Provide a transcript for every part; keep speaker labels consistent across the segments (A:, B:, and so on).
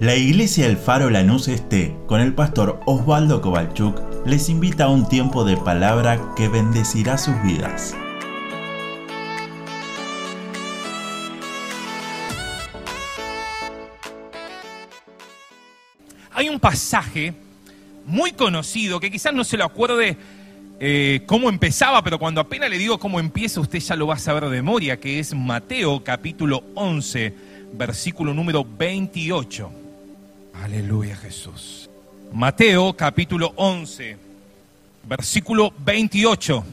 A: La iglesia El Faro Lanús Este, con el pastor Osvaldo Kovalchuk, les invita a un tiempo de palabra que bendecirá sus vidas.
B: Hay un pasaje muy conocido que quizás no se lo acuerde eh, cómo empezaba, pero cuando apenas le digo cómo empieza, usted ya lo va a saber de memoria, que es Mateo capítulo 11, versículo número 28. Aleluya Jesús. Mateo capítulo 11, versículo 28.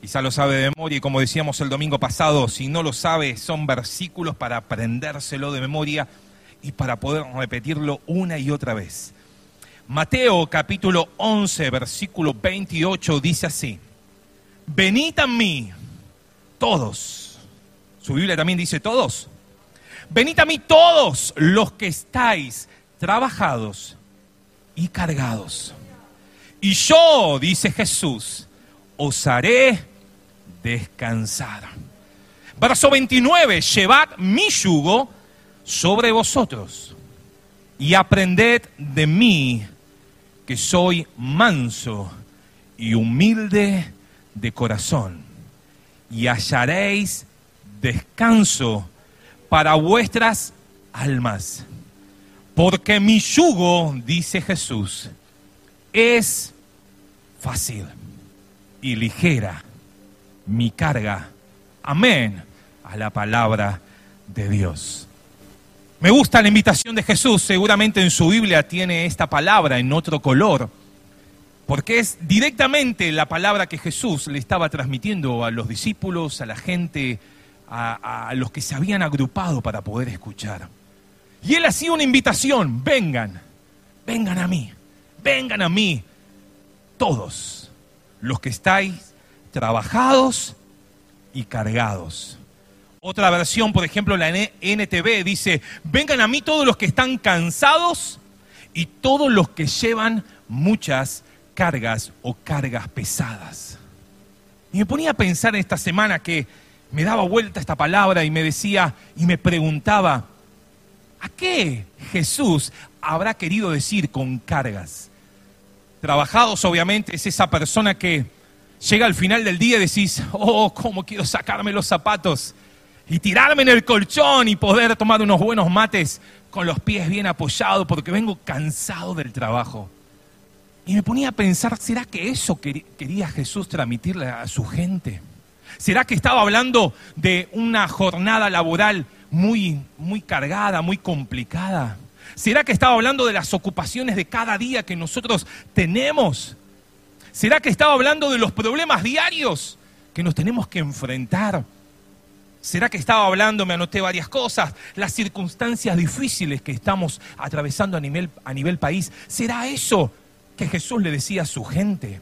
B: Quizá lo sabe de memoria y como decíamos el domingo pasado, si no lo sabe, son versículos para aprendérselo de memoria y para poder repetirlo una y otra vez. Mateo capítulo 11, versículo 28 dice así, venid a mí todos, su Biblia también dice todos, venid a mí todos los que estáis trabajados y cargados. Y yo, dice Jesús, os haré descansar. Verso 29, llevad mi yugo sobre vosotros y aprended de mí, que soy manso y humilde de corazón, y hallaréis descanso para vuestras almas porque mi yugo, dice Jesús, es fácil y ligera mi carga. Amén a la palabra de Dios. Me gusta la invitación de Jesús, seguramente en su Biblia tiene esta palabra en otro color, porque es directamente la palabra que Jesús le estaba transmitiendo a los discípulos, a la gente, a, a los que se habían agrupado para poder escuchar. Y él hacía una invitación, vengan, vengan a mí, vengan a mí, todos los que estáis trabajados y cargados. Otra versión, por ejemplo, la NTV dice, vengan a mí todos los que están cansados y todos los que llevan muchas cargas o cargas pesadas. Y me ponía a pensar en esta semana que me daba vuelta esta palabra y me decía y me preguntaba, ¿A qué Jesús habrá querido decir con cargas? Trabajados, obviamente, es esa persona que llega al final del día y decís, oh, cómo quiero sacarme los zapatos y tirarme en el colchón y poder tomar unos buenos mates con los pies bien apoyados porque vengo cansado del trabajo. Y me ponía a pensar, ¿será que eso quería Jesús transmitirle a su gente? ¿Será que estaba hablando de una jornada laboral muy, muy cargada, muy complicada? ¿Será que estaba hablando de las ocupaciones de cada día que nosotros tenemos? ¿Será que estaba hablando de los problemas diarios que nos tenemos que enfrentar? ¿Será que estaba hablando, me anoté varias cosas, las circunstancias difíciles que estamos atravesando a nivel, a nivel país? ¿Será eso que Jesús le decía a su gente?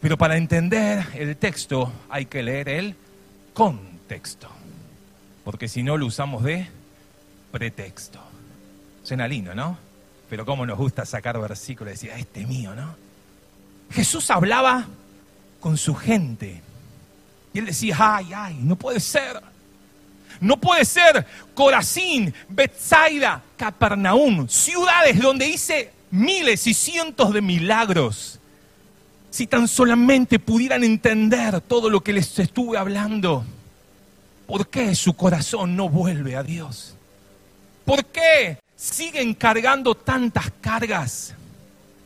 B: Pero para entender el texto hay que leer el contexto porque si no lo usamos de pretexto. Suena lindo, ¿no? Pero cómo nos gusta sacar versículos y decir, ah, este mío, ¿no? Jesús hablaba con su gente. Y él decía, ay, ay, no puede ser. No puede ser Corazín, Bethsaida, Capernaum, ciudades donde hice miles y cientos de milagros. Si tan solamente pudieran entender todo lo que les estuve hablando. ¿Por qué su corazón no vuelve a Dios? ¿Por qué siguen cargando tantas cargas?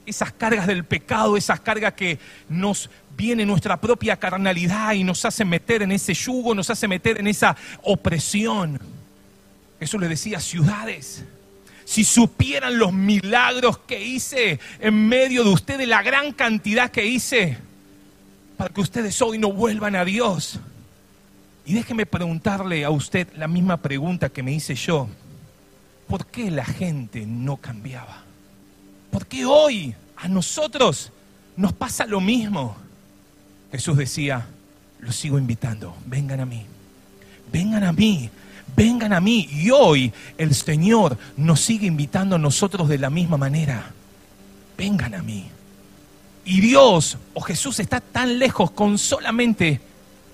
B: Esas cargas del pecado, esas cargas que nos viene nuestra propia carnalidad y nos hace meter en ese yugo, nos hace meter en esa opresión. Eso le decía ciudades. Si supieran los milagros que hice en medio de ustedes, la gran cantidad que hice, para que ustedes hoy no vuelvan a Dios. Y déjeme preguntarle a usted la misma pregunta que me hice yo. ¿Por qué la gente no cambiaba? ¿Por qué hoy a nosotros nos pasa lo mismo? Jesús decía, los sigo invitando, vengan a mí, vengan a mí, vengan a mí. Y hoy el Señor nos sigue invitando a nosotros de la misma manera. Vengan a mí. Y Dios o Jesús está tan lejos con solamente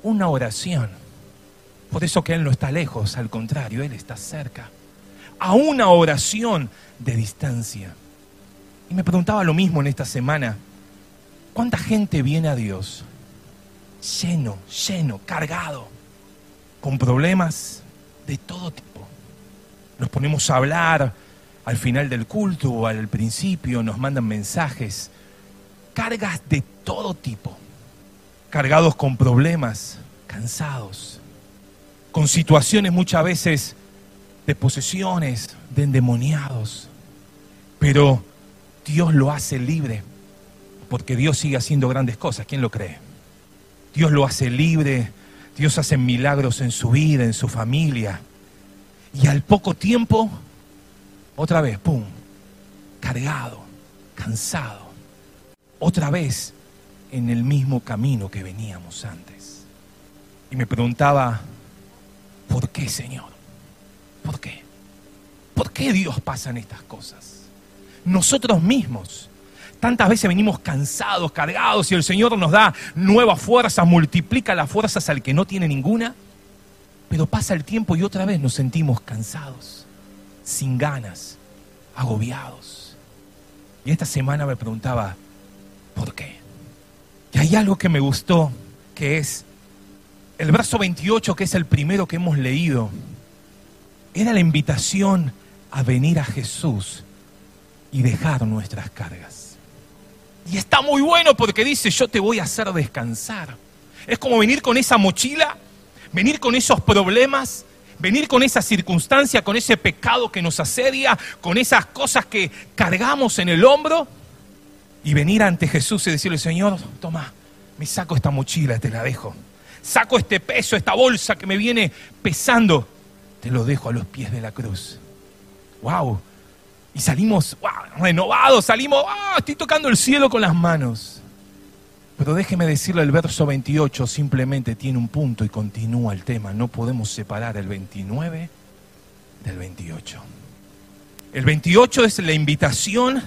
B: una oración por eso que Él no está lejos, al contrario, Él está cerca. a una oración de distancia. Y me preguntaba lo mismo en esta semana. ¿Cuánta gente viene a Dios lleno, lleno, cargado, con problemas de todo tipo? Nos ponemos a hablar al final del culto o al principio, nos mandan mensajes, cargas de todo tipo, cargados con problemas, cansados, con situaciones muchas veces de posesiones, de endemoniados. Pero Dios lo hace libre, porque Dios sigue haciendo grandes cosas. ¿Quién lo cree? Dios lo hace libre, Dios hace milagros en su vida, en su familia. Y al poco tiempo, otra vez, ¡pum!, cargado, cansado, otra vez en el mismo camino que veníamos antes. Y me preguntaba, ¿por qué, Señor? ¿Por qué? ¿Por qué Dios pasan estas cosas? Nosotros mismos. Tantas veces venimos cansados, cargados y el Señor nos da nuevas fuerzas, multiplica las fuerzas al que no tiene ninguna. Pero pasa el tiempo y otra vez nos sentimos cansados, sin ganas, agobiados. Y esta semana me preguntaba, ¿por qué? Y hay algo que me gustó, que es el verso 28, que es el primero que hemos leído era la invitación a venir a Jesús y dejar nuestras cargas. Y está muy bueno porque dice, yo te voy a hacer descansar. Es como venir con esa mochila, venir con esos problemas, venir con esa circunstancia, con ese pecado que nos asedia, con esas cosas que cargamos en el hombro y venir ante Jesús y decirle, Señor, toma, me saco esta mochila, te la dejo. Saco este peso, esta bolsa que me viene pesando te lo dejo a los pies de la cruz. ¡Wow! Y salimos renovados, salimos, ¡ah! estoy tocando el cielo con las manos. Pero déjeme decirle, el verso 28 simplemente tiene un punto y continúa el tema. No podemos separar el 29 del 28. El 28 es la invitación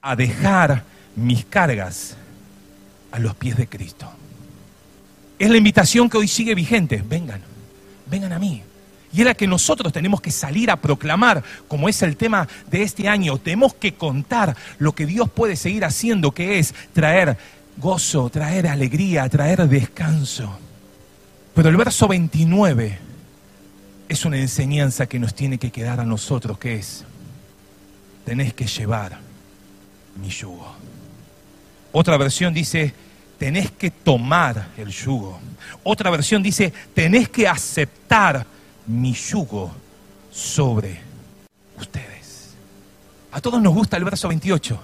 B: a dejar mis cargas a los pies de Cristo. Es la invitación que hoy sigue vigente. Vengan, vengan a mí. Y es la que nosotros tenemos que salir a proclamar, como es el tema de este año. Tenemos que contar lo que Dios puede seguir haciendo, que es traer gozo, traer alegría, traer descanso. Pero el verso 29 es una enseñanza que nos tiene que quedar a nosotros, que es, tenés que llevar mi yugo. Otra versión dice, tenés que tomar el yugo. Otra versión dice, tenés que aceptar mi yugo sobre ustedes. A todos nos gusta el verso 28.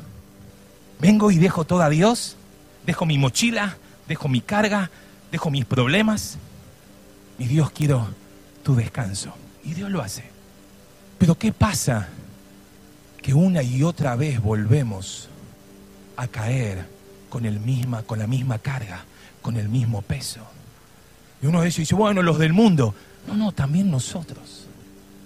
B: Vengo y dejo todo a Dios, dejo mi mochila, dejo mi carga, dejo mis problemas. Y Dios quiero tu descanso. Y Dios lo hace. Pero ¿qué pasa? Que una y otra vez volvemos a caer con, el misma, con la misma carga, con el mismo peso. Y uno de ellos dice, bueno, los del mundo, no, no, también nosotros.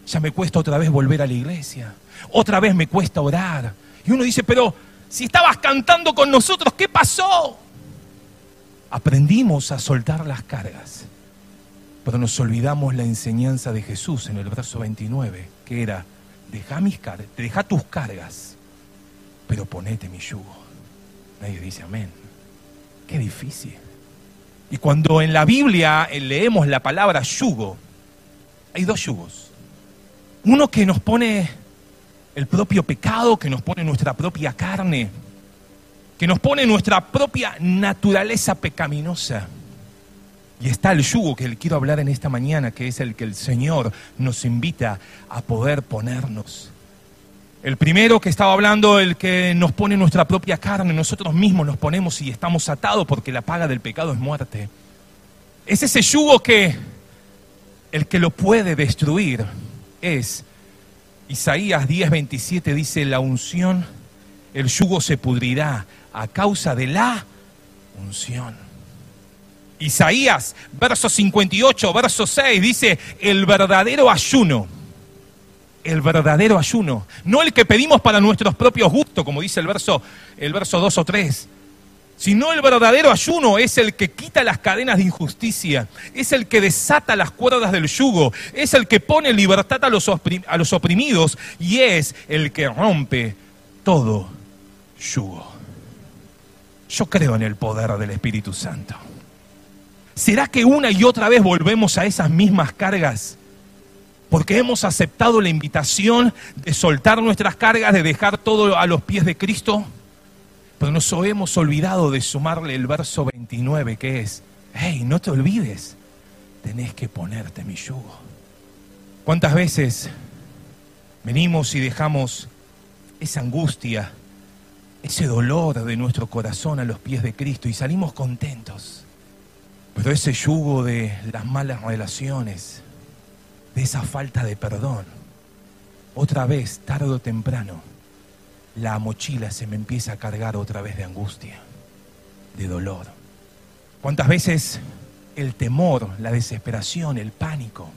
B: Ya me cuesta otra vez volver a la iglesia. Otra vez me cuesta orar. Y uno dice, pero si estabas cantando con nosotros, ¿qué pasó? Aprendimos a soltar las cargas, pero nos olvidamos la enseñanza de Jesús en el verso 29, que era, deja, mis cargas, deja tus cargas, pero ponete mi yugo. Nadie dice amén. Qué difícil. Y cuando en la Biblia leemos la palabra yugo, hay dos yugos. Uno que nos pone el propio pecado, que nos pone nuestra propia carne, que nos pone nuestra propia naturaleza pecaminosa. Y está el yugo que le quiero hablar en esta mañana, que es el que el Señor nos invita a poder ponernos. El primero que estaba hablando, el que nos pone nuestra propia carne, nosotros mismos nos ponemos y estamos atados porque la paga del pecado es muerte. Es ese yugo que el que lo puede destruir es, Isaías 10:27 dice, la unción, el yugo se pudrirá a causa de la unción. Isaías, verso 58, verso 6, dice, el verdadero ayuno, el verdadero ayuno, no el que pedimos para nuestros propios gustos, como dice el verso, el verso 2 o 3, Sino el verdadero ayuno es el que quita las cadenas de injusticia, es el que desata las cuerdas del yugo, es el que pone libertad a los, a los oprimidos y es el que rompe todo yugo. Yo creo en el poder del Espíritu Santo. ¿Será que una y otra vez volvemos a esas mismas cargas? Porque hemos aceptado la invitación de soltar nuestras cargas, de dejar todo a los pies de Cristo. Pero nos hemos olvidado de sumarle el verso 29 que es, hey, no te olvides, tenés que ponerte mi yugo. ¿Cuántas veces venimos y dejamos esa angustia, ese dolor de nuestro corazón a los pies de Cristo y salimos contentos? Pero ese yugo de las malas relaciones, de esa falta de perdón, otra vez, tarde o temprano, la mochila se me empieza a cargar otra vez de angustia, de dolor. ¿Cuántas veces el temor, la desesperación, el pánico,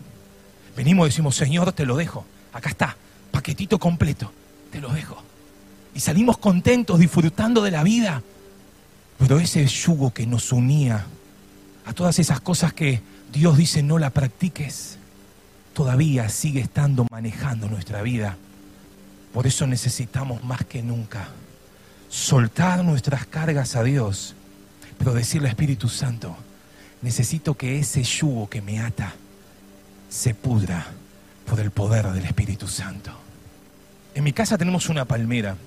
B: venimos y decimos, Señor, te lo dejo, acá está, paquetito completo, te lo dejo. Y salimos contentos, disfrutando de la vida. Pero ese yugo que nos unía a todas esas cosas que Dios dice no la practiques, todavía sigue estando manejando nuestra vida. Por eso necesitamos más que nunca soltar nuestras cargas a Dios, pero decirle Espíritu Santo, necesito que ese yugo que me ata se pudra por el poder del Espíritu Santo. En mi casa tenemos una palmera,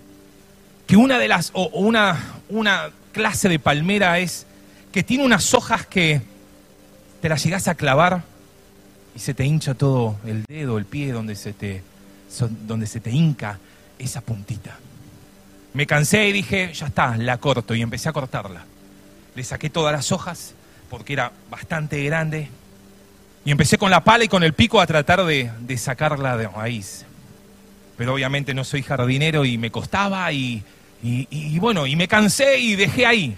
B: que una de las, o una, una clase de palmera es que tiene unas hojas que te las llegas a clavar y se te hincha todo el dedo, el pie, donde se te, donde se te hinca esa puntita. Me cansé y dije, ya está, la corto y empecé a cortarla. Le saqué todas las hojas porque era bastante grande y empecé con la pala y con el pico a tratar de, de sacarla de raíz. Pero obviamente no soy jardinero y me costaba y, y, y bueno, y me cansé y dejé ahí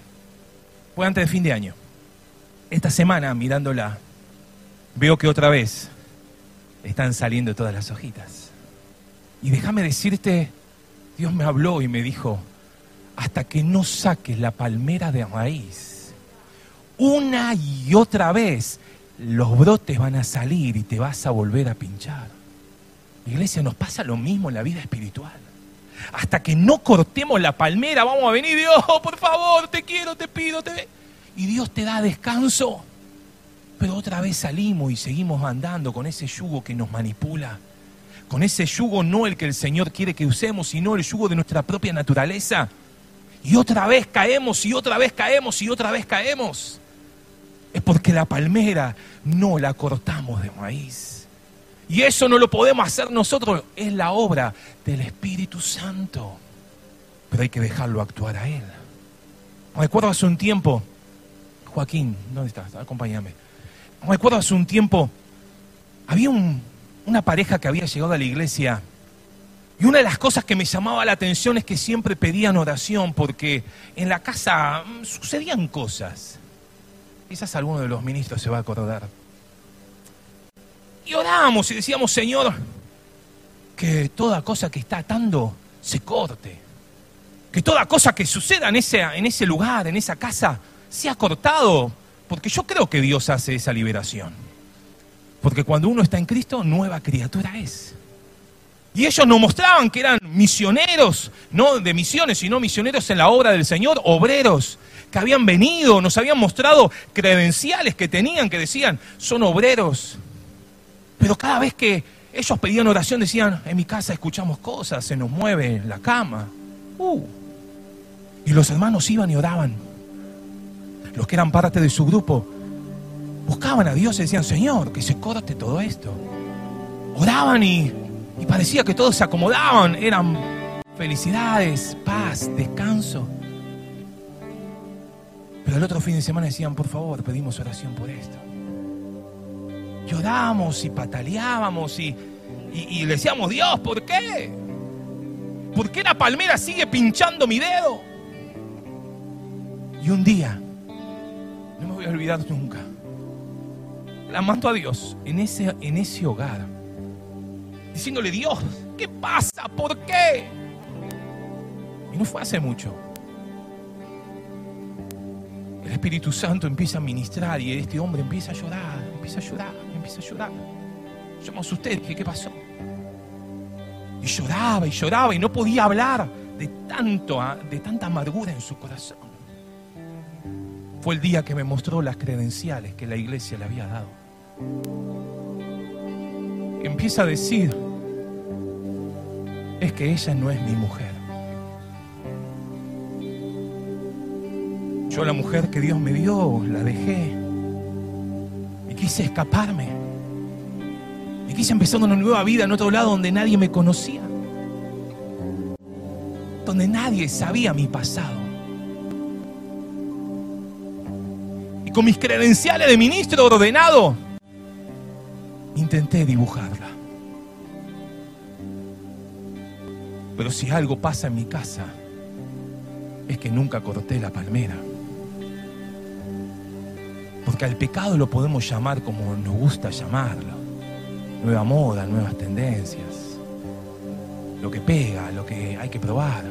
B: fue antes de fin de año. Esta semana, mirándola, veo que otra vez están saliendo todas las hojitas. Y déjame decirte, Dios me habló y me dijo, hasta que no saques la palmera de raíz, una y otra vez los brotes van a salir y te vas a volver a pinchar. Iglesia, nos pasa lo mismo en la vida espiritual. Hasta que no cortemos la palmera, vamos a venir, Dios, por favor, te quiero, te pido, te... Y Dios te da descanso. Pero otra vez salimos y seguimos andando con ese yugo que nos manipula. Con ese yugo no el que el Señor quiere que usemos, sino el yugo de nuestra propia naturaleza. Y otra vez caemos y otra vez caemos y otra vez caemos. Es porque la palmera no la cortamos de maíz. Y eso no lo podemos hacer nosotros, es la obra del Espíritu Santo. Pero hay que dejarlo actuar a Él. Recuerdo hace un tiempo, Joaquín, ¿dónde estás? Acompáñame. Recuerdo hace un tiempo, había una pareja que había llegado a la iglesia y una de las cosas que me llamaba la atención es que siempre pedían oración porque en la casa mm, sucedían cosas. Quizás alguno de los ministros se va a acordar. Y orábamos y decíamos, Señor, que toda cosa que está atando se corte. Que toda cosa que suceda en ese, en ese lugar, en esa casa, sea cortado. Porque yo creo que Dios hace esa liberación. Porque cuando uno está en Cristo, nueva criatura es. Y ellos nos mostraban que eran misioneros, no de misiones, sino misioneros en la obra del Señor, obreros, que habían venido, nos habían mostrado credenciales que tenían, que decían, son obreros pero cada vez que ellos pedían oración decían, en mi casa escuchamos cosas, se nos mueve la cama. Uh. Y los hermanos iban y oraban. Los que eran parte de su grupo buscaban a Dios y decían, Señor, que se corte todo esto. Oraban y, y parecía que todos se acomodaban. Eran felicidades, paz, descanso. Pero el otro fin de semana decían, por favor, pedimos oración por esto llorábamos y pataleábamos y, y, le decíamos, Dios, ¿por qué? ¿Por qué la palmera sigue pinchando mi dedo? Y un día, voy olvidar nunca, clamando a Dios en ese, en ese hogar, diciéndole, Dios, ¿qué pasa? ¿Por qué? Y no fue hace mucho. El Espíritu Santo empieza a ministrar y este hombre empieza a llorar, empieza a llorar, empieza a llorar. Yo me asusté, dije, ¿qué pasó? Y lloraba y lloraba y no podía hablar de, tanto, de tanta amargura en su corazón. Fue el día que me mostró las credenciales que la iglesia le había dado. Empieza a decir, es que ella no es mi mujer. Yo la mujer que Dios me dio, la dejé. Y quise escaparme. Y quise empezar una nueva vida en otro lado donde nadie me conocía. Donde nadie sabía mi pasado. Con mis credenciales de ministro ordenado, intenté dibujarla. Pero si algo pasa en mi casa, es que nunca corté la palmera. Porque al pecado lo podemos llamar como nos gusta llamarlo. Nueva moda, nuevas tendencias. Lo que pega, lo que hay que probar.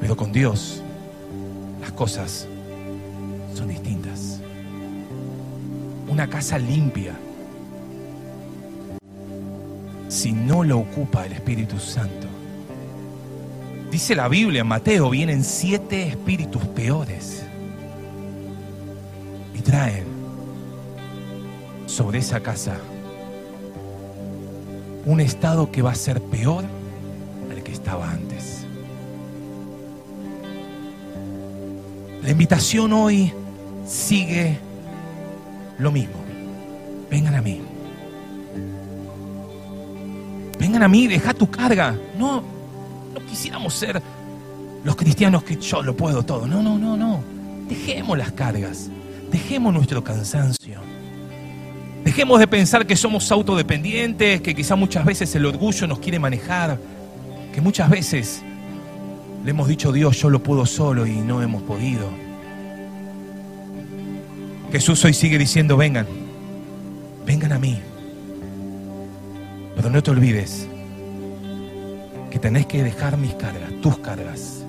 B: Pero con Dios las cosas son distintas. Una casa limpia, si no lo ocupa el Espíritu Santo, dice la Biblia, en Mateo, vienen siete espíritus peores y traen sobre esa casa un estado que va a ser peor al que estaba antes. La invitación hoy sigue lo mismo. Vengan a mí. Vengan a mí, deja tu carga. No, no quisiéramos ser los cristianos que yo lo puedo todo. No, no, no, no. Dejemos las cargas. Dejemos nuestro cansancio. Dejemos de pensar que somos autodependientes, que quizá muchas veces el orgullo nos quiere manejar, que muchas veces le hemos dicho Dios, yo lo puedo solo y no hemos podido. Jesús hoy sigue diciendo, vengan, vengan a mí. Pero no te olvides que tenés que dejar mis cargas, tus cargas.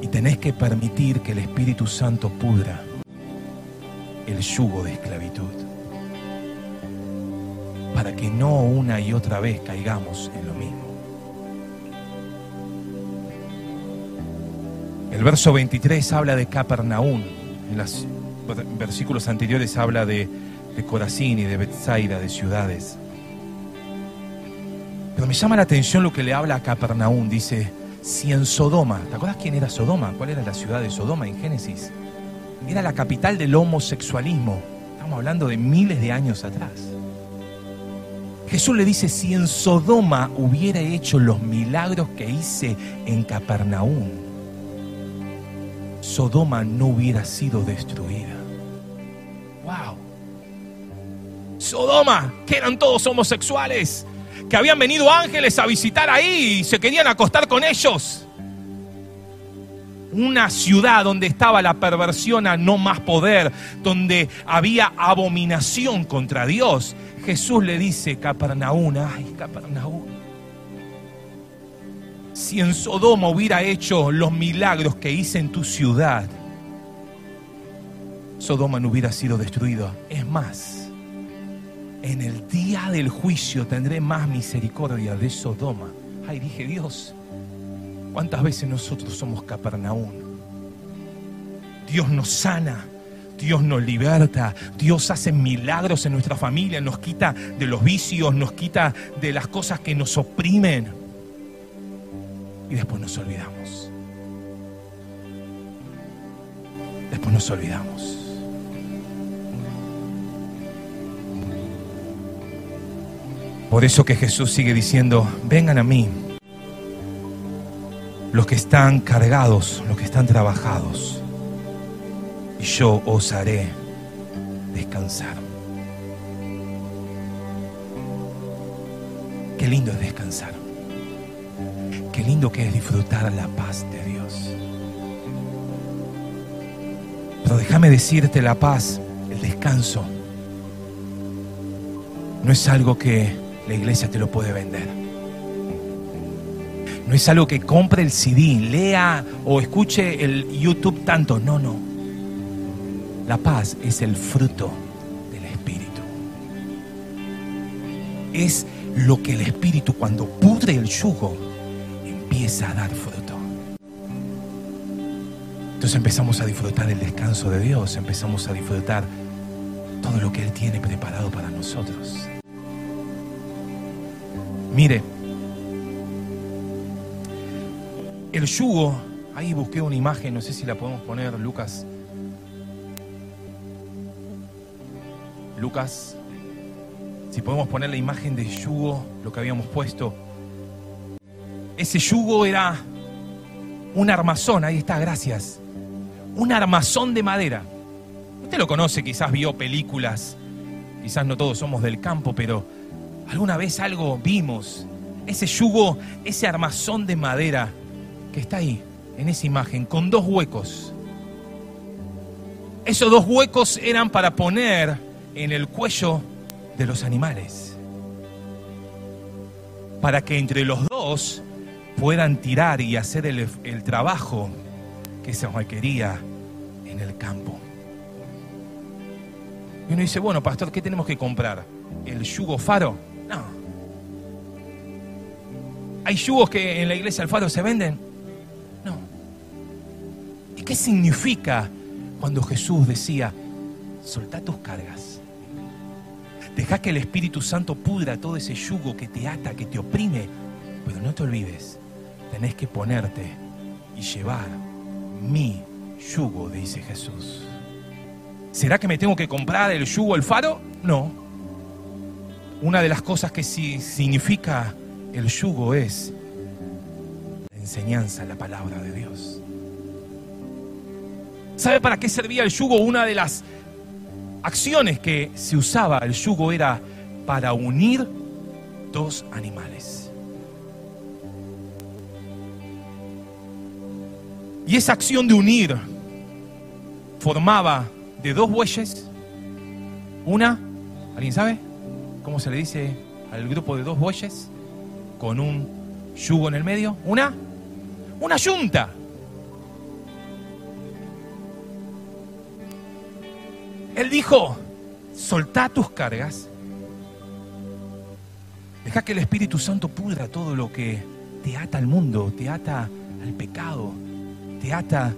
B: Y tenés que permitir que el Espíritu Santo pudra el yugo de esclavitud. Para que no una y otra vez caigamos en lo mismo. El verso 23 habla de Capernaum. En los versículos anteriores habla de, de Corazín y de Bethsaida, de ciudades. Pero me llama la atención lo que le habla a Capernaum. Dice, si en Sodoma, ¿te acuerdas quién era Sodoma? ¿Cuál era la ciudad de Sodoma en Génesis? Era la capital del homosexualismo. Estamos hablando de miles de años atrás. Jesús le dice, si en Sodoma hubiera hecho los milagros que hice en Capernaum, Sodoma no hubiera sido destruida. ¡Wow! Sodoma, que eran todos homosexuales, que habían venido ángeles a visitar ahí y se querían acostar con ellos. Una ciudad donde estaba la perversión a no más poder, donde había abominación contra Dios. Jesús le dice, Capernaum, ay, Capernaum. Si en Sodoma hubiera hecho los milagros que hice en tu ciudad, Sodoma no hubiera sido destruido. Es más, en el día del juicio tendré más misericordia de Sodoma. Ay, dije Dios, ¿cuántas veces nosotros somos Capernaum? Dios nos sana, Dios nos liberta, Dios hace milagros en nuestra familia, nos quita de los vicios, nos quita de las cosas que nos oprimen. Y después nos olvidamos. Después nos olvidamos. Por eso que Jesús sigue diciendo, vengan a mí, los que están cargados, los que están trabajados, y yo os haré descansar. Qué lindo es descansar. Qué lindo que es disfrutar la paz de Dios. Pero déjame decirte la paz, el descanso, no es algo que la iglesia te lo puede vender. No es algo que compre el CD, lea o escuche el YouTube tanto. No, no. La paz es el fruto del Espíritu. Es lo que el Espíritu cuando pudre el yugo empieza a dar fruto. Entonces empezamos a disfrutar el descanso de Dios, empezamos a disfrutar todo lo que Él tiene preparado para nosotros. Mire, el yugo, ahí busqué una imagen, no sé si la podemos poner, Lucas. Lucas, si podemos poner la imagen de yugo, lo que habíamos puesto. Ese yugo era un armazón, ahí está, gracias. Un armazón de madera. Usted lo conoce, quizás vio películas, quizás no todos somos del campo, pero alguna vez algo vimos. Ese yugo, ese armazón de madera que está ahí, en esa imagen, con dos huecos. Esos dos huecos eran para poner en el cuello de los animales. Para que entre los dos puedan tirar y hacer el, trabajo que se requería en el campo. Y uno dice, bueno, pastor, ¿qué tenemos que comprar? ¿El yugo faro? No. ¿Hay yugos que en la iglesia del faro se venden? No. ¿Y qué significa cuando Jesús decía, soltá tus cargas? Deja que el Espíritu Santo pudra todo ese yugo que te ata, que te oprime. Pero no te olvides, tenés que ponerte y llevar mi yugo, dice Jesús. ¿Será que me tengo que comprar el yugo, el faro? No. Una de las cosas que sí significa el yugo es la enseñanza, la palabra de Dios. ¿Sabe para qué servía el yugo? Una de las acciones que se usaba el yugo era para unir dos animales. Y esa acción de unir formaba de dos bueyes, una, ¿alguien sabe cómo se le dice al grupo de dos bueyes? Con un yugo en el medio, una, una yunta. Él dijo, soltá tus cargas, deja que el Espíritu Santo pudra todo lo que te ata al mundo, te ata al pecado, te ata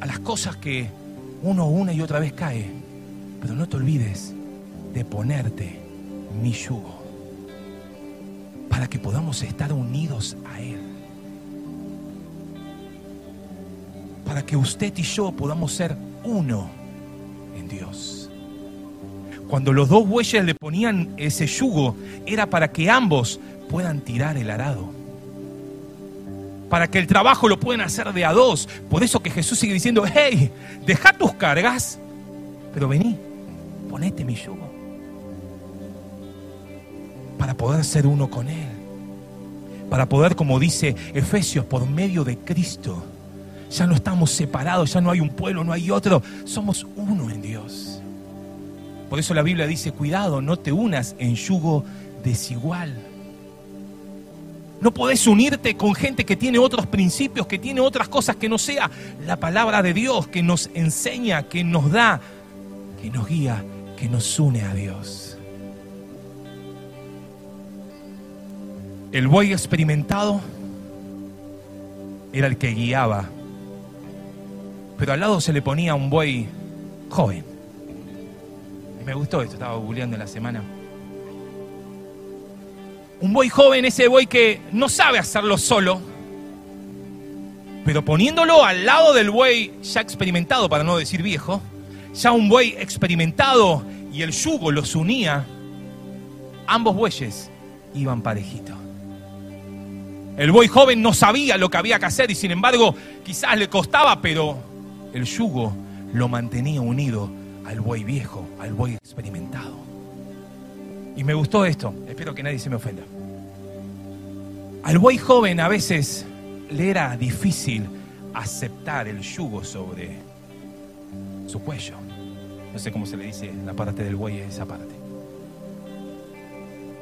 B: a las cosas que uno una y otra vez cae. Pero no te olvides de ponerte mi yugo para que podamos estar unidos a Él. Para que usted y yo podamos ser uno en Dios. Cuando los dos bueyes le ponían ese yugo, era para que ambos puedan tirar el arado para que el trabajo lo puedan hacer de a dos. Por eso que Jesús sigue diciendo, hey, deja tus cargas, pero vení, ponete mi yugo. Para poder ser uno con Él. Para poder, como dice Efesios, por medio de Cristo, ya no estamos separados, ya no hay un pueblo, no hay otro, somos uno en Dios. Por eso la Biblia dice, cuidado, no te unas en yugo desigual. No podés unirte con gente que tiene otros principios, que tiene otras cosas que no sea la palabra de Dios, que nos enseña, que nos da, que nos guía, que nos une a Dios. El buey experimentado era el que guiaba, pero al lado se le ponía un buey joven. Me gustó esto, estaba googleando en la semana. Un buey joven, ese buey que no sabe hacerlo solo, pero poniéndolo al lado del buey ya experimentado, para no decir viejo, ya un buey experimentado y el yugo los unía, ambos bueyes iban parejitos. El buey joven no sabía lo que había que hacer y sin embargo quizás le costaba, pero el yugo lo mantenía unido al buey viejo, al buey experimentado. Y me gustó esto, espero que nadie se me ofenda. Al buey joven a veces le era difícil aceptar el yugo sobre su cuello. No sé cómo se le dice la parte del buey esa parte.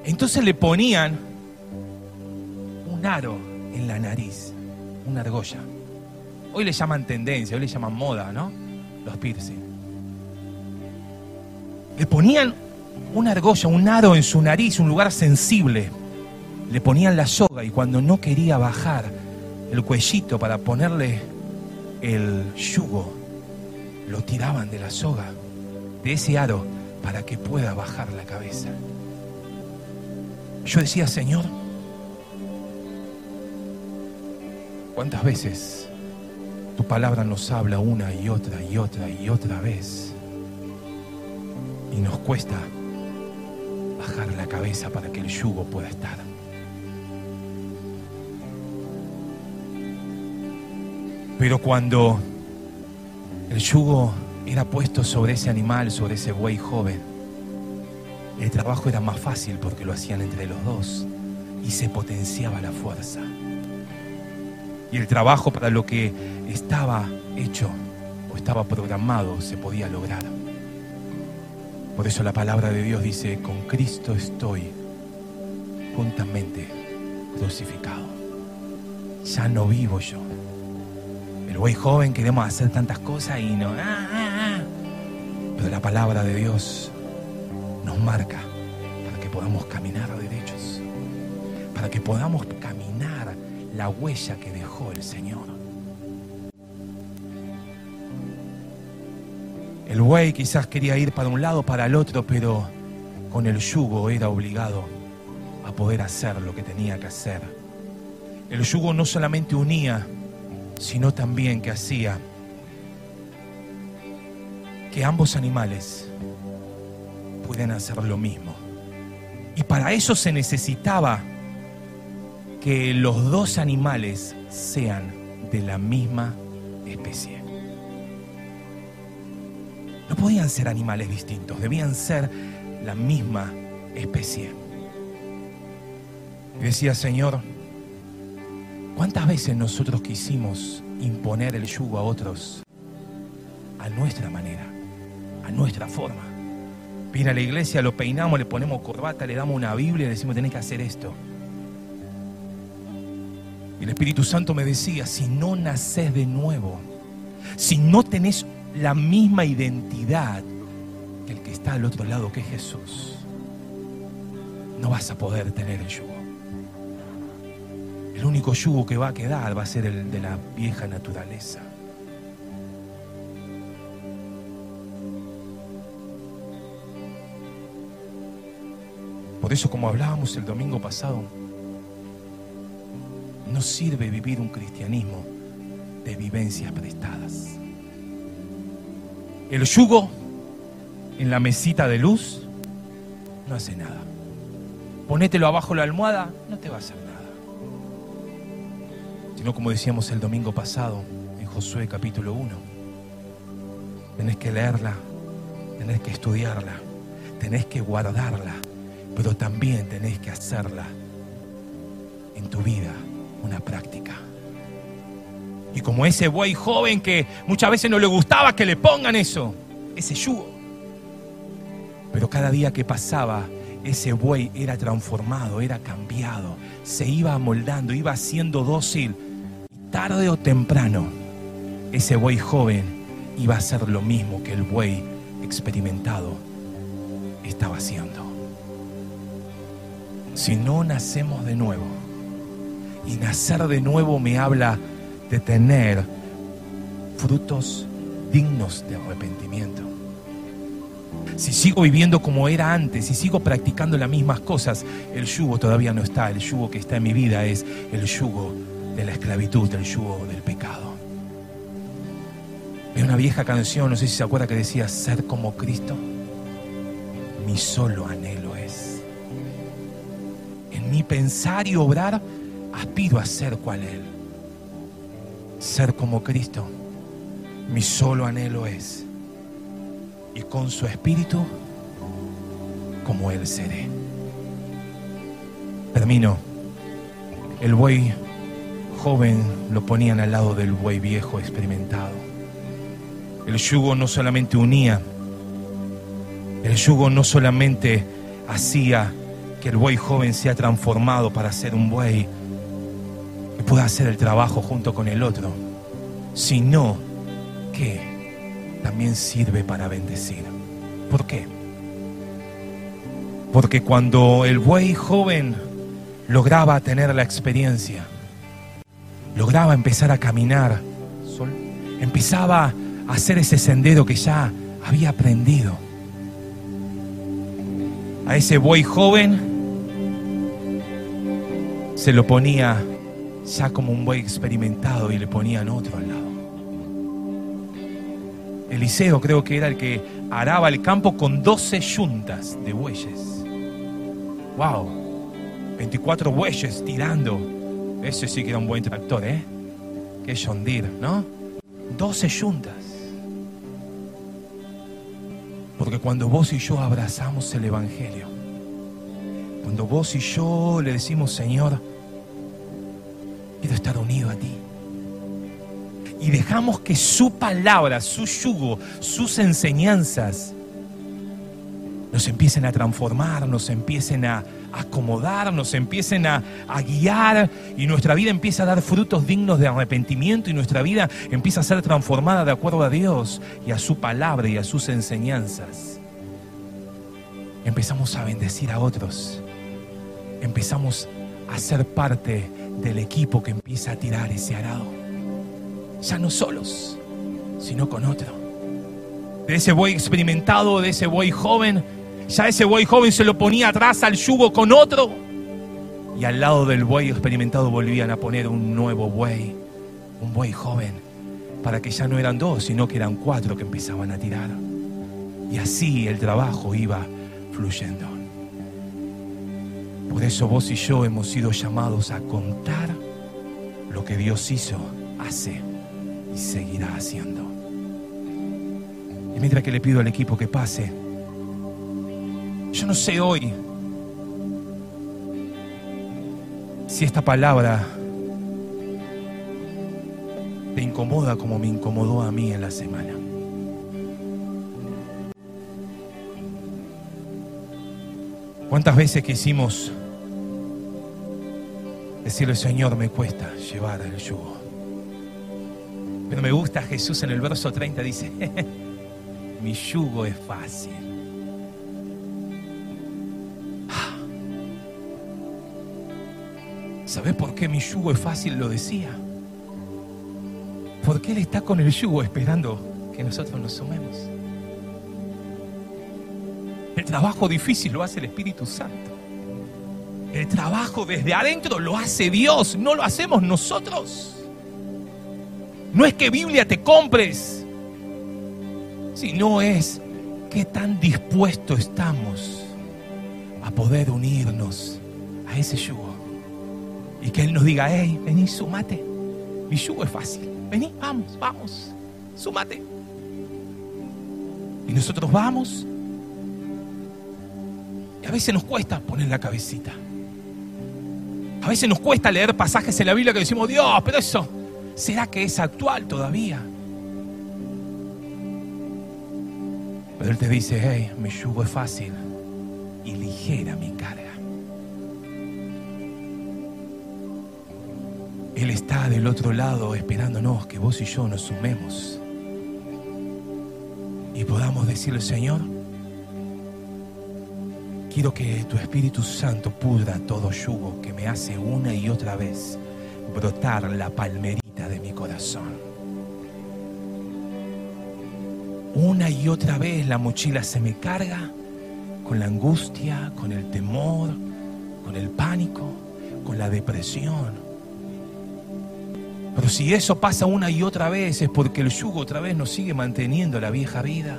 B: Entonces le ponían un aro en la nariz una argolla. Hoy le llaman tendencia, hoy le llaman moda, ¿no? Los piercing. Le ponían una argolla, un aro en su nariz, un lugar sensible. Le ponían la soga y cuando no quería bajar el cuellito para ponerle el yugo, lo tiraban de la soga, de ese aro, para que pueda bajar la cabeza. Yo decía, Señor, ¿cuántas veces tu palabra nos habla una y otra y otra y otra vez? Y nos cuesta bajar la cabeza para que el yugo pueda estar. Pero cuando el yugo era puesto sobre ese animal, sobre ese buey joven, el trabajo era más fácil porque lo hacían entre los dos y se potenciaba la fuerza. Y el trabajo para lo que estaba hecho o estaba programado se podía lograr. Por eso la palabra de Dios dice, con Cristo estoy juntamente crucificado. Ya no vivo yo. El buey joven queremos hacer tantas cosas y no... Ah, ah, ah. Pero la palabra de Dios nos marca para que podamos caminar derechos, para que podamos caminar la huella que dejó el Señor. El buey quizás quería ir para un lado, para el otro, pero con el yugo era obligado a poder hacer lo que tenía que hacer. El yugo no solamente unía, sino también que hacía que ambos animales pueden hacer lo mismo. Y para eso se necesitaba que los dos animales sean de la misma especie. No podían ser animales distintos, debían ser la misma especie. Y decía, Señor, ¿cuántas veces nosotros quisimos imponer el yugo a otros a nuestra manera, a nuestra forma? Viene a la iglesia, lo peinamos, le ponemos corbata, le damos una Biblia y le decimos, tenés que hacer esto. Y el Espíritu Santo me decía, si no nacés de nuevo, si no tenés la misma identidad que el que está al otro lado, que es Jesús, no vas a poder tener el yugo. El único yugo que va a quedar va a ser el de la vieja naturaleza. Por eso, como hablábamos el domingo pasado, no sirve vivir un cristianismo de vivencias prestadas. El yugo en la mesita de luz no hace nada. Ponételo abajo la almohada, no te va a hacer nada. Sino como decíamos el domingo pasado en Josué capítulo 1, tenés que leerla, tenés que estudiarla, tenés que guardarla, pero también tenés que hacerla en tu vida una práctica. Y como ese buey joven que muchas veces no le gustaba que le pongan eso, ese yugo. Pero cada día que pasaba, ese buey era transformado, era cambiado, se iba amoldando, iba siendo dócil. Y tarde o temprano, ese buey joven iba a hacer lo mismo que el buey experimentado estaba haciendo. Si no nacemos de nuevo, y nacer de nuevo me habla de tener frutos dignos de arrepentimiento. Si sigo viviendo como era antes, si sigo practicando las mismas cosas, el yugo todavía no está. El yugo que está en mi vida es el yugo de la esclavitud, el yugo del pecado. Hay una vieja canción, no sé si se acuerda que decía, ser como Cristo, mi solo anhelo es. En mi pensar y obrar, aspiro a ser cual Él ser como Cristo. Mi solo anhelo es. Y con su espíritu, como Él seré. Termino. El buey joven lo ponían al lado del buey viejo experimentado. El yugo no solamente unía, el yugo no solamente hacía que el buey joven sea transformado para ser un buey pueda hacer el trabajo junto con el otro, sino que también sirve para bendecir. ¿Por qué? Porque cuando el buey joven lograba tener la experiencia, lograba empezar a caminar, empezaba a hacer ese sendero que ya había aprendido. A ese buey joven se lo ponía ya como un buey experimentado y le ponían otro al lado. Eliseo creo que era el que araba el campo con 12 yuntas de bueyes. ¡Wow! 24 bueyes tirando. Ese sí que era un buen tractor, ¿eh? Qué John ¿no? 12 yuntas. Porque cuando vos y yo abrazamos el Evangelio, cuando vos y yo le decimos, Señor, quiero estar unido a ti, y dejamos que su palabra, su yugo, sus enseñanzas nos empiecen a transformar, nos empiecen a acomodar, nos empiecen a, guiar y nuestra vida empieza a dar frutos dignos de arrepentimiento y nuestra vida empieza a ser transformada de acuerdo a Dios y a su palabra y a sus enseñanzas. Empezamos a bendecir a otros, empezamos a ser parte del equipo que empieza a tirar ese arado. Ya no solos, sino con otro. De ese buey experimentado, de ese buey joven, ya ese buey joven se lo ponía atrás al yugo con otro. Y al lado del buey experimentado volvían a poner un nuevo buey, un buey joven, para que ya no eran dos, sino que eran cuatro que empezaban a tirar. Y así el trabajo iba fluyendo. Por eso vos y yo hemos sido llamados a contar lo que Dios hizo, hace y seguirá haciendo. Y mientras que le pido al equipo que pase, yo no sé hoy si esta palabra te incomoda como me incomodó a mí en la semana. ¿Cuántas veces quisimos decirle, Señor, me cuesta llevar el yugo? Pero me gusta Jesús en el verso 30, dice, mi yugo es fácil ¿Sabes por qué mi yugo es fácil? Lo decía. Porque Él está con el yugo esperando que nosotros nos sumemos. Trabajo difícil lo hace el Espíritu Santo. El trabajo desde adentro lo hace Dios, no lo hacemos nosotros. No es que Biblia te compres, sino es qué tan dispuestos estamos a poder unirnos a ese yugo. Y que Él nos diga, hey, vení, sumate. Mi yugo es fácil. Vení, vamos, vamos, sumate. Y nosotros vamos. A veces nos cuesta poner la cabecita. A veces nos cuesta leer pasajes en la Biblia que decimos, Dios, pero eso, ¿será que es actual todavía? Pero Él te dice, hey, mi yugo es fácil y ligera mi carga. Él está del otro lado esperándonos que vos y yo nos sumemos y podamos decirle, Señor, quiero que tu Espíritu Santo pudra todo yugo que me hace una y otra vez brotar la palmerita de mi corazón. Una y otra vez la mochila se me carga con la angustia, con el temor, con el pánico, con la depresión pero si eso pasa una y otra vez es porque el yugo otra vez nos sigue manteniendo la vieja vida.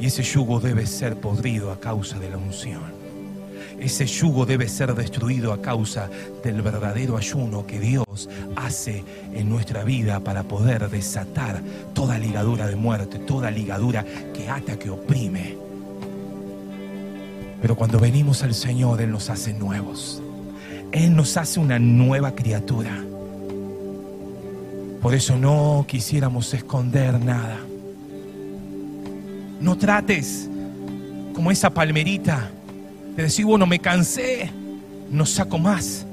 B: Y ese yugo debe ser podrido a causa de la unción. Ese yugo debe ser destruido a causa del verdadero ayuno que Dios hace en nuestra vida para poder desatar toda ligadura de muerte, toda ligadura que ata, que oprime. Pero cuando venimos al Señor, Él nos hace nuevos. Él nos hace una nueva criatura. Por eso no quisiéramos esconder nada. No trates como esa palmerita de decir, bueno, me cansé, no saco más.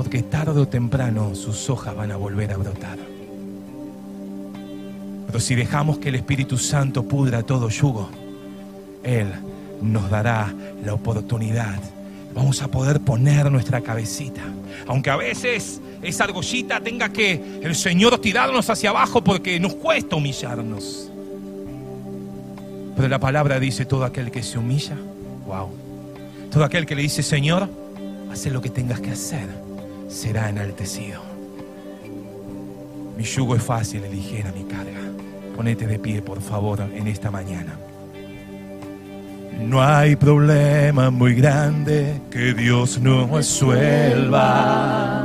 B: porque tarde o temprano sus hojas van a volver a brotar. Pero si dejamos que el Espíritu Santo pudra todo yugo, Él nos dará la oportunidad. Vamos a poder poner nuestra cabecita. Aunque a veces esa argollita tenga que el Señor tirarnos hacia abajo porque nos cuesta humillarnos. Pero la palabra dice todo aquel que se humilla, wow. Todo aquel que le dice, Señor, haz lo que tengas que hacer, será enaltecido. Mi yugo es fácil y ligera mi carga. Ponete de pie, por favor, en esta mañana. No hay problema muy grande que Dios no resuelva.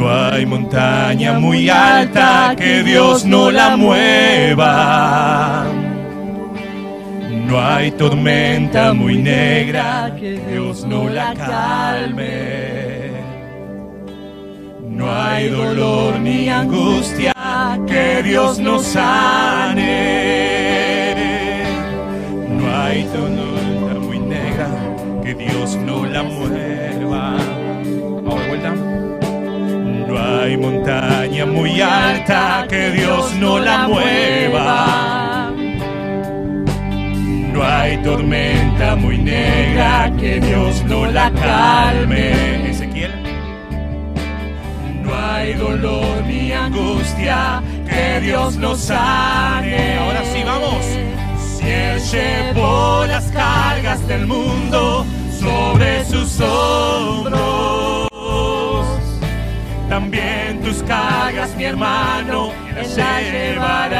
B: No hay montaña muy alta que Dios no la mueva. No hay tormenta muy negra que Dios no la calme. No hay dolor ni angustia que Dios no sane. Hay montaña muy alta que Dios no la mueva. No hay tormenta muy negra que Dios no la calme. Ezequiel. No hay dolor ni angustia que Dios no sane. Ahora sí, vamos. Si Él llevó las cargas del mundo sobre sus hombros, también tus cargas, mi hermano, las llevará.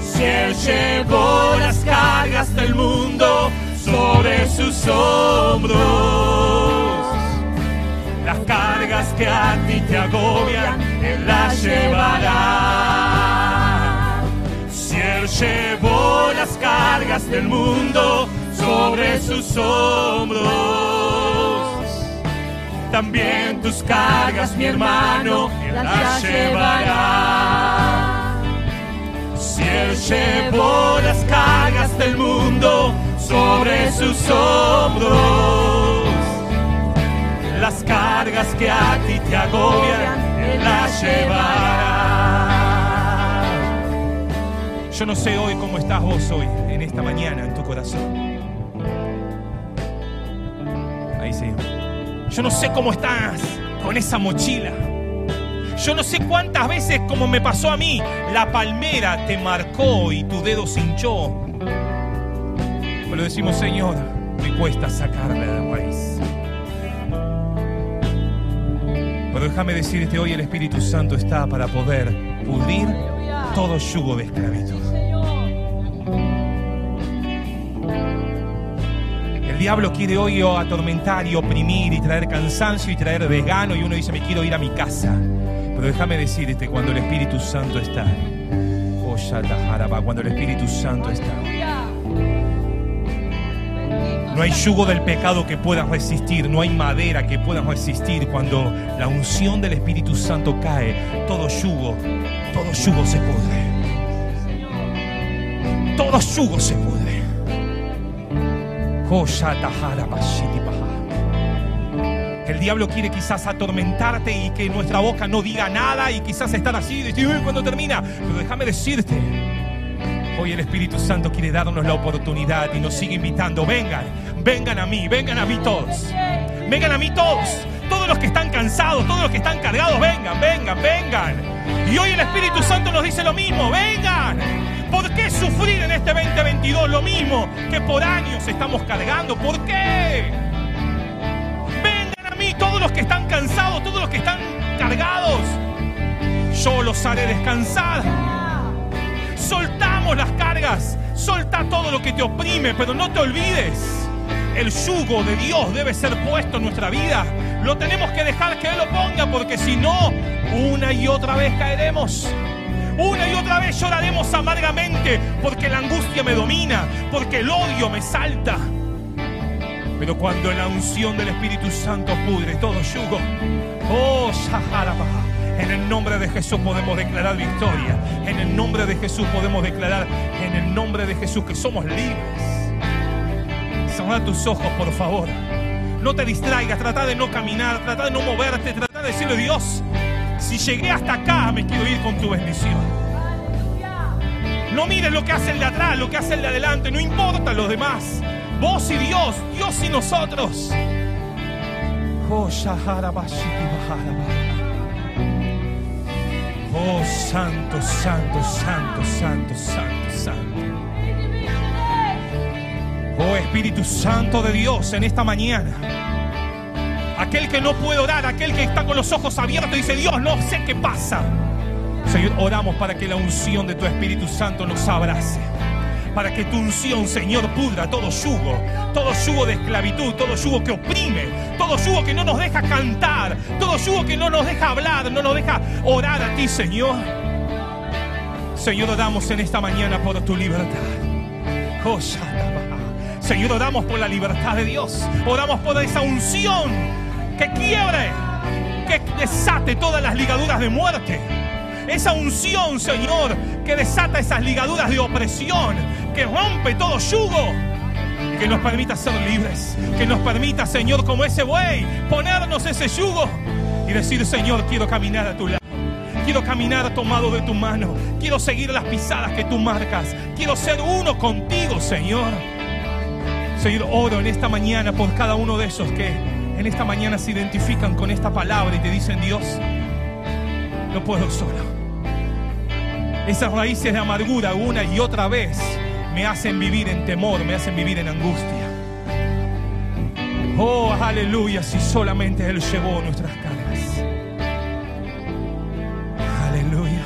B: Si Él llevó las cargas del mundo sobre sus hombros, las cargas que a ti te agobian, Él las llevará. Si Él llevó las cargas del mundo sobre sus hombros, también tus cargas, mi hermano, Él las llevará. Si Él llevó las cargas del mundo sobre sus hombros, las cargas que a ti te agobian, Él las llevará. Yo no sé hoy cómo estás vos hoy, en esta mañana, en tu corazón. Ahí sí. Yo no sé cómo estás con esa mochila. Yo no sé cuántas veces, como me pasó a mí, la palmera te marcó y tu dedo se hinchó. Pero decimos, Señor, me cuesta sacarla de raíz. Pero déjame decirte, hoy el Espíritu Santo está para poder pudrir todo yugo de esclavitud. El diablo quiere hoy atormentar y oprimir y traer cansancio y traer desgano y uno dice me quiero ir a mi casa. Pero déjame decirte cuando el Espíritu Santo está. Oh, cuando el Espíritu Santo está. No hay yugo del pecado que pueda resistir, no hay madera que pueda resistir. Cuando la unción del Espíritu Santo cae, todo yugo, todo yugo se pudre. Todo yugo se pudre. Que el diablo quiere quizás atormentarte y que nuestra boca no diga nada y quizás estar así, decir, "Uy, cuando termina. Pero déjame decirte, hoy el Espíritu Santo quiere darnos la oportunidad y nos sigue invitando. Vengan, vengan a mí, vengan a mí todos. Vengan a mí todos. Todos los que están cansados, todos los que están cargados, vengan, vengan, vengan. Y hoy el Espíritu Santo nos dice lo mismo, vengan. ¿Por qué sufrir en este 2022 lo mismo que por años estamos cargando? ¿Por qué? Vengan a mí todos los que están cansados, todos los que están cargados. Yo los haré descansar. Soltamos las cargas, solta todo lo que te oprime, pero no te olvides. El yugo de Dios debe ser puesto en nuestra vida. Lo tenemos que dejar que Él lo ponga porque si no, una y otra vez caeremos. Una y otra vez lloraremos amargamente porque la angustia me domina, porque el odio me salta. Pero cuando la unción del Espíritu Santo pudre todo yugo, oh Shaharaba, en el nombre de Jesús podemos declarar victoria. En el nombre de Jesús podemos declarar, en el nombre de Jesús, que somos libres. Cerra tus ojos, por favor. no te distraigas, trata de no caminar, trata de no moverte, trata de decirle Dios, si llegué hasta acá me quiero ir con tu bendición. No mires lo que hace el de atrás, lo que hace el de adelante, no importa los demás. Vos y Dios, Dios y nosotros. Oh, Oh, santo, santo, santo, santo, santo, santo. Oh Espíritu Santo de Dios en esta mañana. Aquel que no puede orar, aquel que está con los ojos abiertos, dice, Dios, no sé qué pasa. Señor, oramos para que la unción de tu Espíritu Santo nos abrace para que tu unción, Señor, pudra todo yugo, todo yugo de esclavitud, todo yugo que oprime, todo yugo que no nos deja cantar, todo yugo que no nos deja hablar, no nos deja orar a ti, Señor. Señor, oramos en esta mañana por tu libertad. Oh, Señor, oramos por la libertad de Dios. Oramos por esa unción que quiebre, que desate todas las ligaduras de muerte. Esa unción, Señor, que desata esas ligaduras de opresión, que rompe todo yugo. Que nos permita ser libres. Que nos permita, Señor, como ese buey, ponernos ese yugo y decir, Señor, quiero caminar a tu lado. Quiero caminar tomado de tu mano. Quiero seguir las pisadas que tú marcas. Quiero ser uno contigo, Señor. Señor, oro en esta mañana por cada uno de esos que en esta mañana se identifican con esta palabra y te dicen, Dios, no puedo solo. Esas raíces de amargura una y otra vez me hacen vivir en temor, me hacen vivir en angustia. Oh, aleluya, si solamente Él llevó nuestras cargas. Aleluya.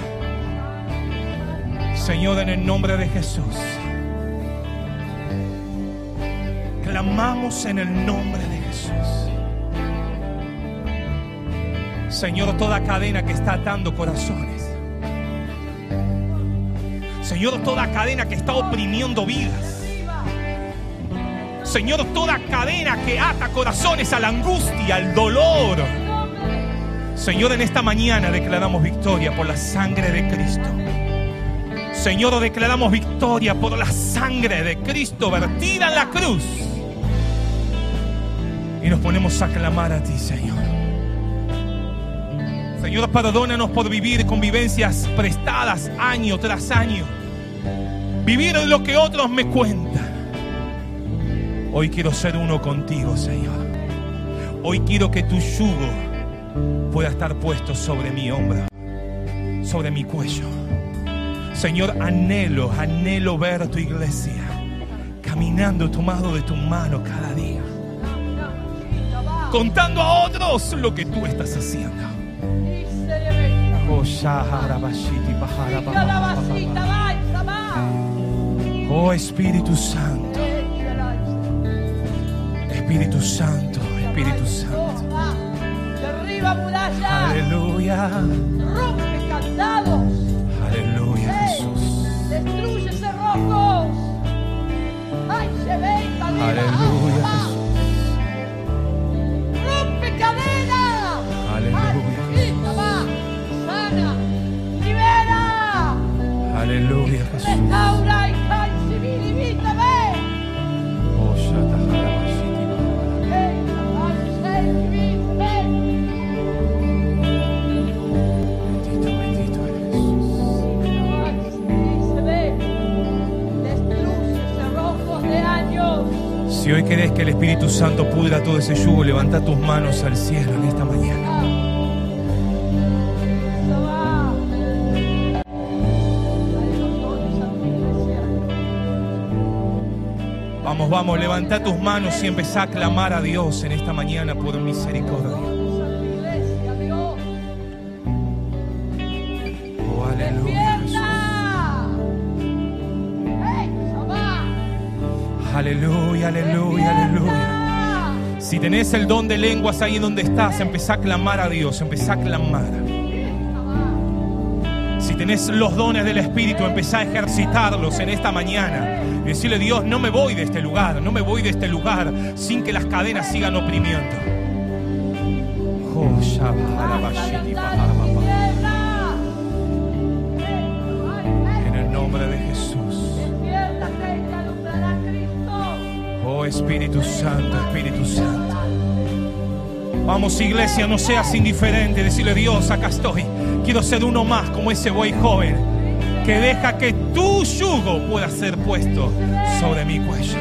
B: Señor, en el nombre de Jesús, clamamos en el nombre de Jesús. Señor, toda cadena que está atando corazones. Señor, toda cadena que está oprimiendo vidas. Señor, toda cadena que ata corazones a la angustia, al dolor. Señor, en esta mañana declaramos victoria por la sangre de Cristo. Señor, declaramos victoria por la sangre de Cristo vertida en la cruz. Y nos ponemos a clamar a ti, Señor. Señor, perdónanos por vivir convivencias prestadas año tras año vivir lo que otros me cuentan. Hoy quiero ser uno contigo, Señor. Hoy quiero que tu yugo pueda estar puesto sobre mi hombro, sobre mi cuello. Señor, anhelo, anhelo ver tu iglesia caminando tomado de tu mano cada día. Contando a otros lo que tú estás haciendo. Oh, Espíritu Santo. Espíritu Santo, Espíritu Santo.
C: Derriba murallas.
B: Aleluya.
C: Rompe candados.
B: Aleluya, Jesús.
C: Destruye cerrojos.
B: Aleluya, Santo pudra todo ese yugo, levanta tus manos al cielo en esta mañana. Vamos, vamos, levanta tus manos y empezá a clamar a Dios en esta mañana por misericordia. Oh, aleluya. Aleluya, aleluya, aleluya. Si tenés el don de lenguas ahí donde estás, empezá a clamar a Dios, empezá a clamar. Si tenés los dones del Espíritu, empezá a ejercitarlos en esta mañana. Y decirle, Dios, no me voy de este lugar, no me voy de este lugar sin que las cadenas sigan oprimiendo. Espíritu Santo, Espíritu Santo. Vamos iglesia, no seas indiferente. Decirle Dios, acá estoy. Quiero ser uno más como ese buey joven que deja que tu yugo pueda ser puesto sobre mi cuello.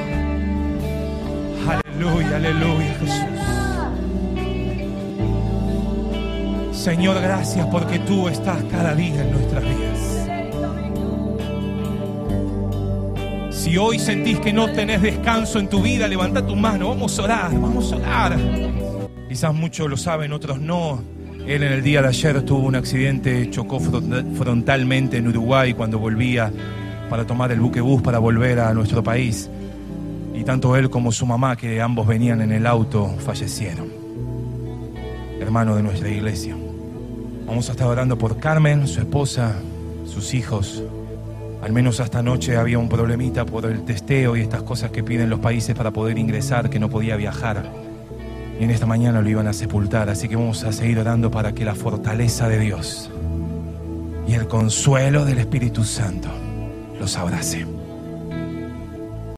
B: Aleluya, aleluya Jesús. Señor, gracias porque tú estás cada día en nuestras vidas. Si hoy sentís que no tenés descanso en tu vida, levanta tu mano, vamos a orar, vamos a orar. Quizás muchos lo saben, otros no. Él en el día de ayer tuvo un accidente, chocó front- frontalmente en Uruguay cuando volvía para tomar el buque bus para volver a nuestro país. Y tanto él como su mamá, que ambos venían en el auto, fallecieron. Hermano de nuestra iglesia. Vamos a estar orando por Carmen, su esposa, sus hijos. Al menos hasta anoche había un problemita por el testeo y estas cosas que piden los países para poder ingresar, que no podía viajar. Y en esta mañana lo iban a sepultar, así que vamos a seguir orando para que la fortaleza de Dios y el consuelo del Espíritu Santo los abrace.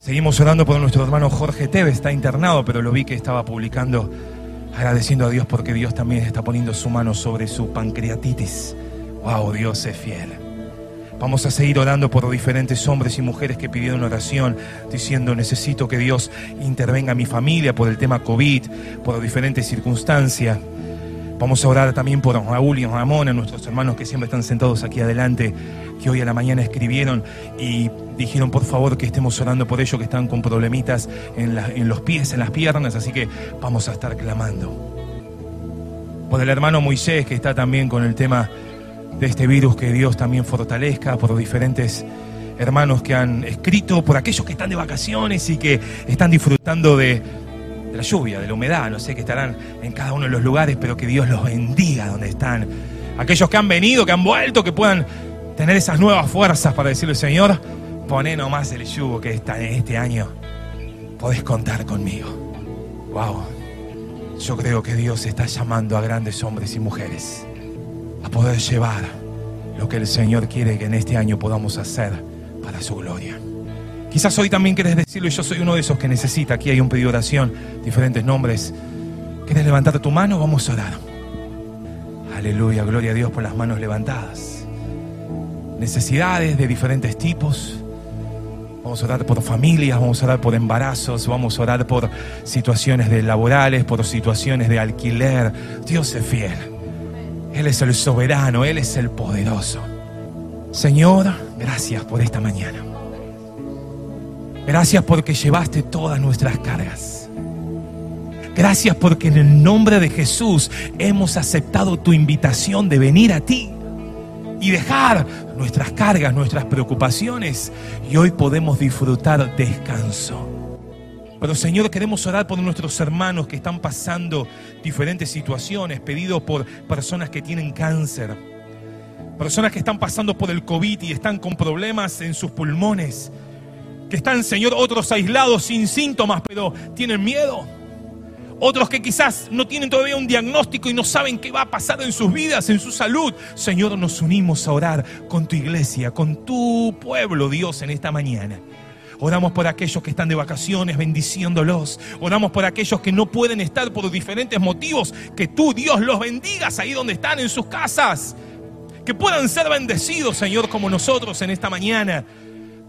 B: Seguimos orando por nuestro hermano Jorge Tevez, está internado, pero lo vi que estaba publicando agradeciendo a Dios porque Dios también está poniendo su mano sobre su pancreatitis. Wow, Dios es fiel. Vamos a seguir orando por diferentes hombres y mujeres que pidieron oración, diciendo necesito que Dios intervenga en mi familia por el tema COVID, por diferentes circunstancias. Vamos a orar también por Raúl y Ramón, a nuestros hermanos que siempre están sentados aquí adelante, que hoy a la mañana escribieron y dijeron por favor que estemos orando por ellos que están con problemitas en, en los pies, en las piernas, así que vamos a estar clamando. Por el hermano Moisés que está también con el tema de este virus, que Dios también fortalezca, por los diferentes hermanos que han escrito, por aquellos que están de vacaciones y que están disfrutando de, de la lluvia, de la humedad, no sé, que estarán en cada uno de los lugares, pero que Dios los bendiga donde están. Aquellos que han venido, que han vuelto, que puedan tener esas nuevas fuerzas para decirle, Señor, poné nomás el yugo que está en este año. Podés contar conmigo. Wow. Yo creo que Dios está llamando a grandes hombres y mujeres a poder llevar lo que el Señor quiere que en este año podamos hacer para su gloria. Quizás hoy también querés decirlo y yo soy uno de esos que necesita. Aquí hay un pedido de oración, diferentes nombres. ¿Quieres levantar tu mano? Vamos a orar. Aleluya, gloria a Dios por las manos levantadas. Necesidades de diferentes tipos. Vamos a orar por familias, vamos a orar por embarazos, vamos a orar por situaciones de laborales, por situaciones de alquiler. Dios es fiel. Él es el soberano, Él es el poderoso. Señor, gracias por esta mañana. Gracias porque llevaste todas nuestras cargas. Gracias porque en el nombre de Jesús hemos aceptado tu invitación de venir a ti y dejar nuestras cargas, nuestras preocupaciones y hoy podemos disfrutar descanso. Pero Señor, queremos orar por nuestros hermanos que están pasando diferentes situaciones, pedido por personas que tienen cáncer, personas que están pasando por el COVID y están con problemas en sus pulmones, que están, Señor, otros aislados sin síntomas, pero tienen miedo. Otros que quizás no tienen todavía un diagnóstico y no saben qué va a pasar en sus vidas, en su salud. Señor, nos unimos a orar con tu iglesia, con tu pueblo, Dios, en esta mañana. Oramos por aquellos que están de vacaciones, bendiciéndolos. Oramos por aquellos que no pueden estar por diferentes motivos. Que tú, Dios, los bendigas ahí donde están, en sus casas. Que puedan ser bendecidos, Señor, como nosotros en esta mañana.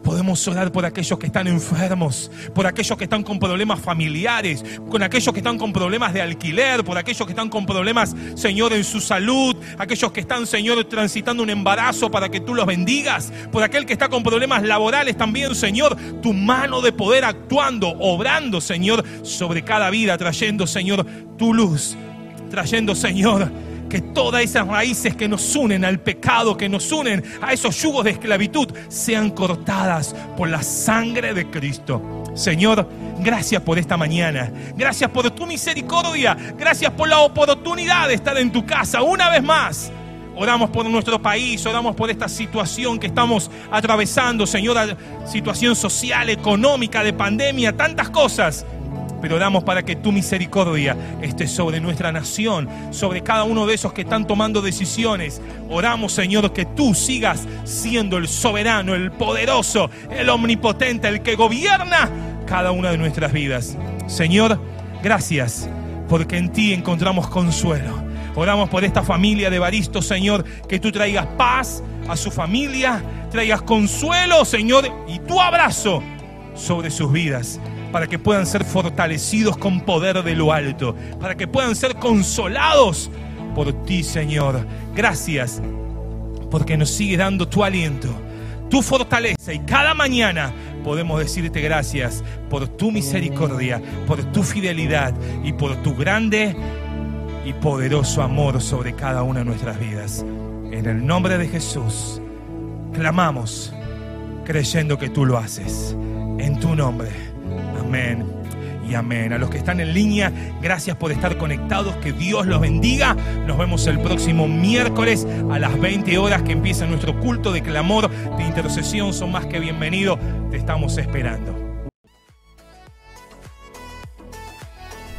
B: Podemos orar por aquellos que están enfermos, por aquellos que están con problemas familiares, con aquellos que están con problemas de alquiler, por aquellos que están con problemas, Señor, en su salud, aquellos que están, Señor, transitando un embarazo para que tú los bendigas, por aquel que está con problemas laborales también, Señor, tu mano de poder actuando, obrando, Señor, sobre cada vida, trayendo, Señor, tu luz, trayendo, Señor, que todas esas raíces que nos unen al pecado, que nos unen a esos yugos de esclavitud, sean cortadas por la sangre de Cristo. Señor, gracias por esta mañana. Gracias por tu misericordia. Gracias por la oportunidad de estar en tu casa una vez más. Oramos por nuestro país, oramos por esta situación que estamos atravesando, Señor, situación social, económica, de pandemia, tantas cosas pero oramos para que tu misericordia esté sobre nuestra nación, sobre cada uno de esos que están tomando decisiones. Oramos, Señor, que tú sigas siendo el soberano, el poderoso, el omnipotente, el que gobierna cada una de nuestras vidas. Señor, gracias. porque en ti encontramos consuelo. Oramos por esta familia de Baristo, Señor, que tú traigas paz a su familia, traigas consuelo, Señor, y tu abrazo sobre sus vidas, para que puedan ser fortalecidos con poder de lo alto, para que puedan ser consolados por ti, Señor. Gracias, porque nos sigue dando tu aliento, tu fortaleza, y cada mañana podemos decirte gracias por tu misericordia, por tu fidelidad y por tu grande y poderoso amor sobre cada una de nuestras vidas. En el nombre de Jesús, clamamos creyendo que tú lo haces. En tu nombre. Amén y amén. A los que están en línea, gracias por estar conectados. Que Dios los bendiga. Nos vemos el próximo miércoles a las 20 horas que empieza nuestro culto de clamor, de intercesión. Son más que bienvenidos. Te estamos esperando.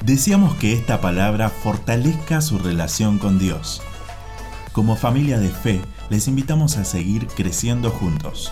A: Deseamos que esta palabra fortalezca su relación con Dios. Como familia de fe, les invitamos a seguir creciendo juntos.